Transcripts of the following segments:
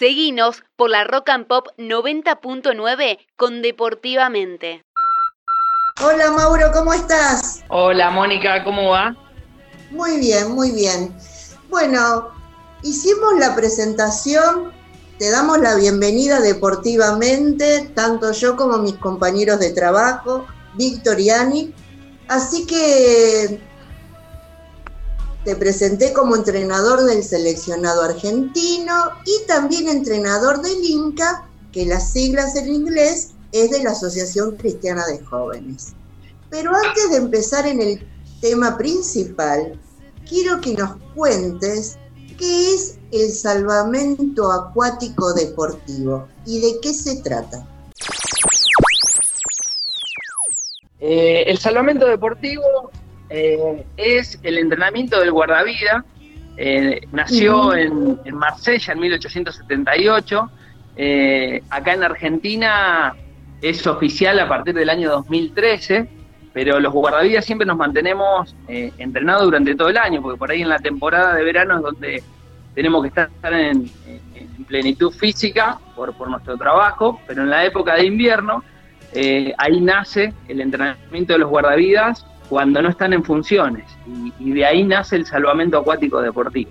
Seguinos por la Rock and Pop 90.9 con Deportivamente. Hola Mauro, ¿cómo estás? Hola Mónica, ¿cómo va? Muy bien, muy bien. Bueno, hicimos la presentación, te damos la bienvenida deportivamente, tanto yo como mis compañeros de trabajo, Víctor y Ani. Así que te presenté como entrenador del seleccionado argentino y también entrenador del INCA, que las siglas en inglés es de la Asociación Cristiana de Jóvenes. Pero antes de empezar en el tema principal, quiero que nos cuentes qué es el salvamento acuático deportivo y de qué se trata. Eh, el salvamento deportivo eh, es el entrenamiento del guardavida. Eh, nació en, Marsella en 1878. acá en Argentina es oficial a partir del año 2013, pero los guardavidas siempre nos mantenemos entrenados durante todo el año, porque por ahí en la temporada de verano es donde tenemos que estar en, plenitud física por, por nuestro trabajo, pero en la época de invierno eh, ahí nace el entrenamiento de los guardavidas cuando no están en funciones y, de ahí nace el salvamento acuático deportivo.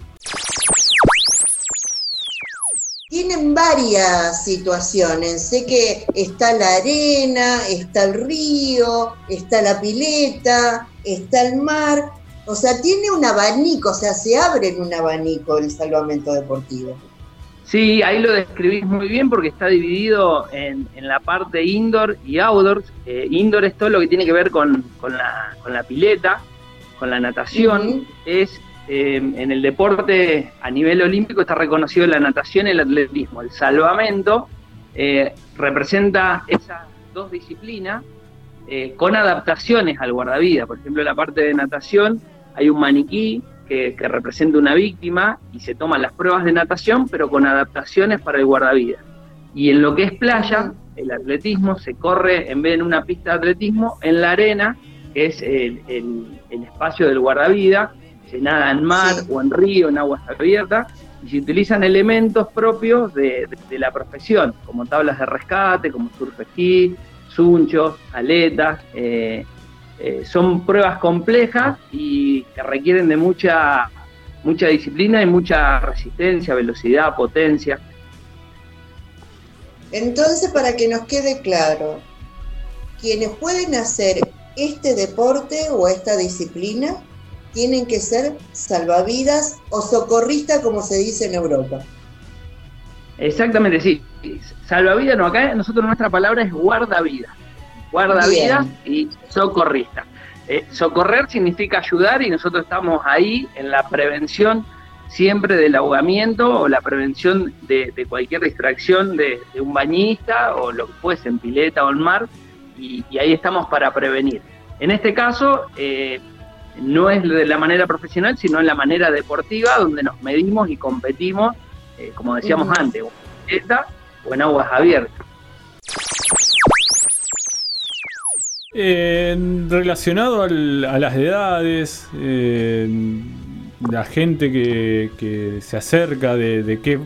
Tienen varias situaciones. Sé que está la arena, está el río, está la pileta, está el mar. O sea, tiene un abanico, o sea, se abre en un abanico el salvamento deportivo. Sí, ahí lo describís muy bien porque está dividido en, la parte indoor y outdoor. Eh, indoor es todo lo que tiene que ver con, la, pileta, con la natación. Es eh, en el deporte a nivel olímpico está reconocido la natación y el atletismo. El salvamento eh, representa esas dos disciplinas con adaptaciones al guardavida. Por ejemplo, en la parte de natación hay un maniquí que, representa una víctima y se toman las pruebas de natación, pero con adaptaciones para el guardavidas. Y en lo que es playa, el atletismo se corre, en vez de en una pista de atletismo, en la arena, que es el, espacio del guardavida, se nada en mar o en río, en aguas abiertas, y se utilizan elementos propios de, la profesión, como tablas de rescate, como surf esquí, sunchos, aletas, eh, eh, son pruebas complejas y que requieren de mucha, mucha disciplina y mucha resistencia, velocidad, potencia. Entonces, para que nos quede claro, quienes pueden hacer este deporte o esta disciplina tienen que ser salvavidas o socorristas, como se dice en Europa. Exactamente, sí. Salvavidas, no, acá nosotros nuestra palabra es guardavidas guardavidas y socorrista. Eh, socorrer significa ayudar y nosotros estamos ahí en la prevención siempre del ahogamiento o la prevención de, cualquier distracción de, un bañista o lo que fuese en pileta o en mar y, ahí estamos para prevenir. En este caso, eh, no es de la manera profesional, sino en la manera deportiva, donde nos medimos y competimos, eh, como decíamos antes, en pileta o en aguas abiertas. Relacionado a las edades, la gente que, se acerca, de, qué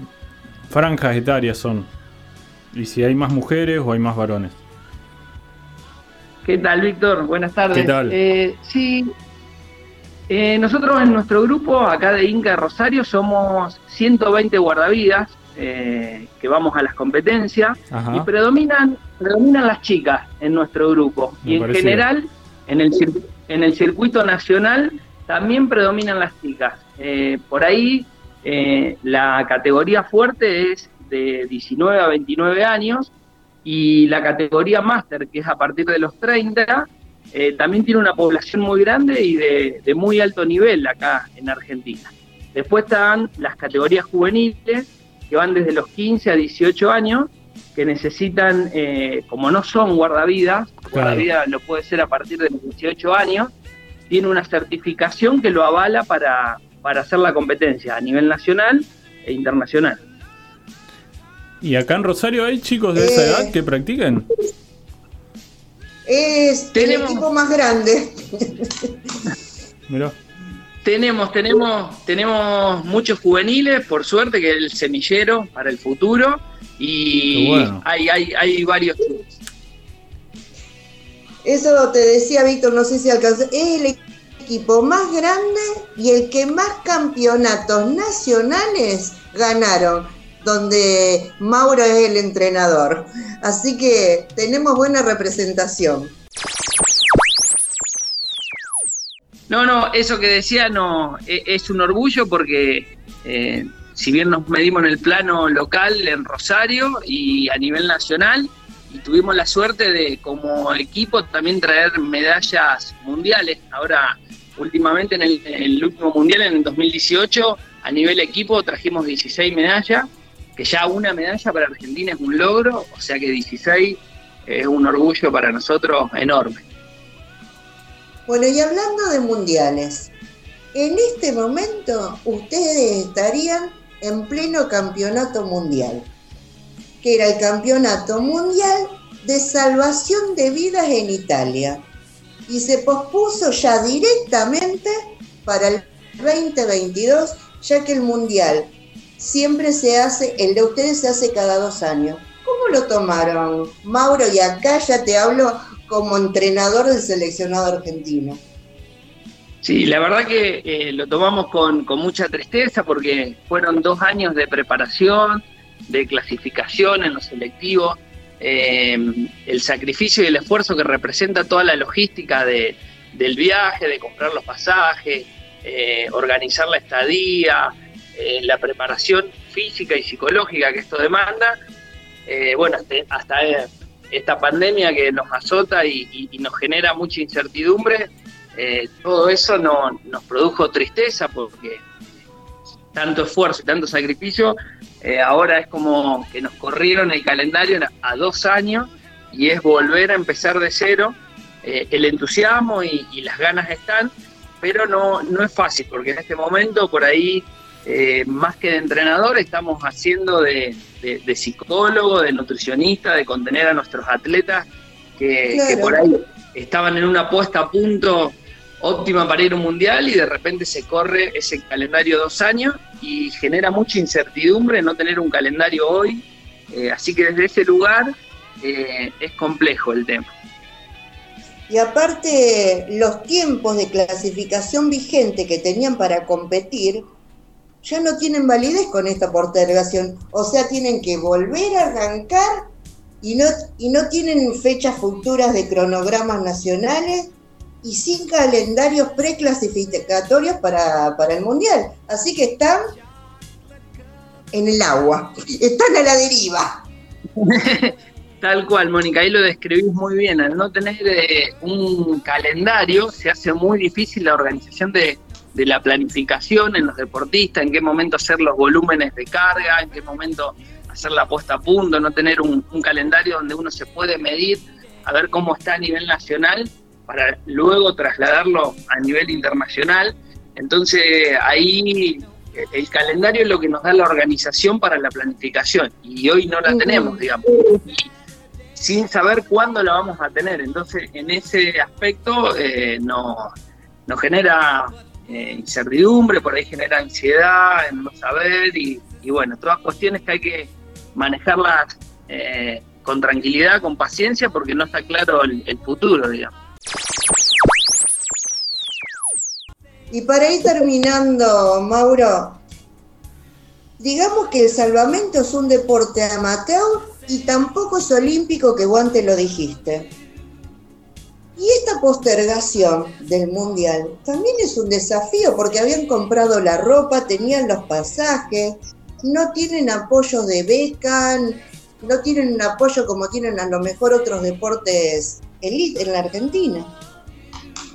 franjas etarias son. Y si hay más mujeres o hay más varones. ¿Qué tal, Víctor? Buenas tardes. ¿Qué tal? Eh, sí, eh, nosotros en nuestro grupo, acá de Inca Rosario, somos 120 guardavidas eh, que vamos a las competencias y predominan, predominan las chicas en nuestro grupo. y en general, en el, en el circuito nacional también predominan las chicas. Eh, por ahí eh, la categoría fuerte es de 19 a 29 años y la categoría máster, que es a partir de los 30, también tiene una población muy grande y de, de muy alto nivel acá en Argentina. Después están las categorías juveniles, que van desde los 15 a 18 años, que necesitan, eh, como no son guardavidas, guardavidas lo puede ser a partir de los 18 años, tiene una certificación que lo avala para, hacer la competencia a nivel nacional e internacional. ¿Y acá en Rosario hay chicos de esa eh, edad que practiquen? Es el equipo más grande. Tenemos, tenemos, tenemos muchos juveniles, por suerte, que es el semillero para el futuro. Y hay, hay, hay varios Eso te decía Víctor, no sé si alcanzó. Es el equipo más grande y el que más campeonatos nacionales ganaron, donde Mauro es el entrenador. Así que tenemos buena representación. No, no, eso que decía no e, es un orgullo porque eh, si bien nos medimos en el plano local en Rosario y a nivel nacional, y tuvimos la suerte de como equipo también traer medallas mundiales. Ahora, últimamente en el, último mundial, en el 2018, a nivel equipo trajimos 16 medallas, que ya una medalla para Argentina es un logro, o sea que 16 es un orgullo para nosotros enorme. Bueno, y hablando de mundiales, en este momento ustedes estarían en pleno campeonato mundial, que era el campeonato mundial de salvación de vidas en Italia, y se pospuso ya directamente para el 2022, ya que el mundial siempre se hace, el de ustedes se hace cada dos años. ¿Cómo lo tomaron, Mauro? Y acá ya te hablo como entrenador del seleccionado argentino. Sí, la verdad que eh, lo tomamos con, mucha tristeza porque fueron dos años de preparación, de clasificación en los selectivos, eh, el sacrificio y el esfuerzo que representa toda la logística de, del viaje, de comprar los pasajes, eh, organizar la estadía, la preparación física y psicológica que esto demanda. bueno, hasta, hasta esta pandemia que nos azota y, nos genera mucha incertidumbre, eh, todo eso no, nos produjo tristeza porque tanto esfuerzo y tanto sacrificio, eh, ahora es como que nos corrieron el calendario a dos años y es volver a empezar de cero. Eh, el entusiasmo y, y, las ganas están, pero no, no es fácil porque en este momento por ahí más que de entrenador, estamos haciendo de, psicólogo, de nutricionista, de contener a nuestros atletas que, por ahí estaban en una puesta a punto óptima para ir a un mundial y de repente se corre ese calendario dos años y genera mucha incertidumbre no tener un calendario hoy. Eh, así que desde ese lugar eh, es complejo el tema. Y aparte, los tiempos de clasificación vigente que tenían para competir ya no tienen validez con esta postergación. O sea, tienen que volver a arrancar y no, y no tienen fechas futuras de cronogramas nacionales y sin calendarios preclasificatorios para, para el Mundial. Así que están en el agua, están a la deriva. Tal cual, Mónica, ahí lo describís muy bien. Al no tener eh, un calendario, se hace muy difícil la organización de, de la planificación en los deportistas, en qué momento hacer los volúmenes de carga, en qué momento hacer la puesta a punto, no tener un, calendario donde uno se puede medir, a ver cómo está a nivel nacional, para luego trasladarlo a nivel internacional. Entonces ahí eh, el calendario es lo que nos da la organización para la planificación y hoy no la tenemos, digamos, sin saber cuándo la vamos a tener. Entonces en ese aspecto eh, nos genera eh, incertidumbre, por ahí genera ansiedad en no saber y, bueno, todas cuestiones que hay que manejarlas eh, con tranquilidad, con paciencia, porque no está claro el, futuro, digamos. Y para ir terminando, Mauro, digamos que el salvamento es un deporte amateur y tampoco es olímpico, que vos antes lo dijiste. Y esta postergación del Mundial también es un desafío porque habían comprado la ropa, tenían los pasajes, no tienen apoyo de beca, no tienen un apoyo como tienen a lo mejor otros deportes elite en la Argentina.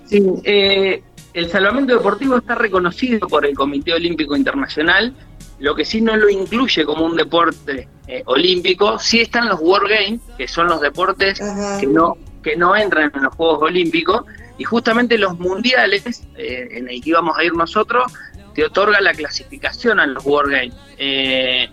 Sí, eh, el salvamento deportivo está reconocido por el Comité Olímpico Internacional, lo que sí no lo incluye como un deporte eh, olímpico, sí están los World Games, que son los deportes que no que no entran en los Juegos Olímpicos y justamente los mundiales eh, en el que íbamos a ir nosotros te otorga la clasificación a los World Games. Eh,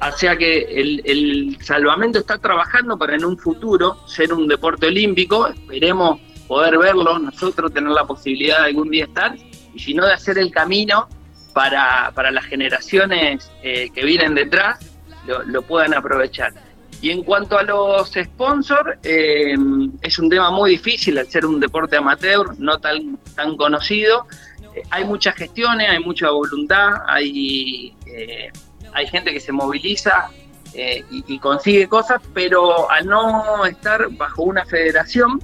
o sea que el, salvamento está trabajando para en un futuro ser un deporte olímpico, esperemos poder verlo, nosotros tener la posibilidad de algún día estar, y sino de hacer el camino para, para las generaciones eh, que vienen detrás lo, lo, puedan aprovechar. Y en cuanto a los sponsors, eh, es un tema muy difícil al ser un deporte amateur, no tan, tan conocido. Eh, hay muchas gestiones, hay mucha voluntad, hay, hay gente que se moviliza y, y, consigue cosas, pero al no estar bajo una federación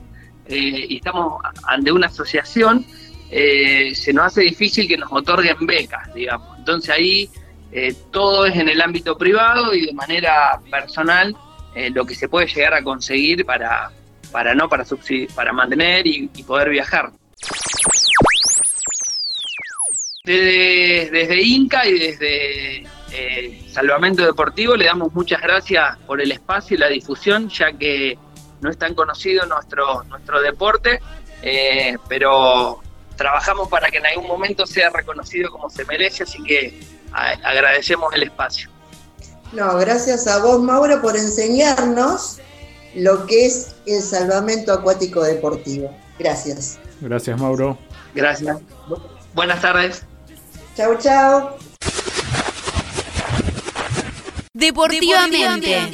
y estamos ante una asociación, eh, se nos hace difícil que nos otorguen becas, digamos. Entonces ahí eh, todo es en el ámbito privado y de manera personal eh, lo que se puede llegar a conseguir para, para no para para mantener y, poder viajar. Desde, desde, Inca y desde Salvamento Deportivo le damos muchas gracias por el espacio y la difusión, ya que no es tan conocido nuestro, nuestro deporte, pero trabajamos para que en algún momento sea reconocido como se merece, así que agradecemos el espacio. No, gracias a vos, Mauro, por enseñarnos lo que es el salvamento acuático deportivo. Gracias. Gracias, Mauro. Gracias. Buenas tardes. Chau, chau. Deportivamente.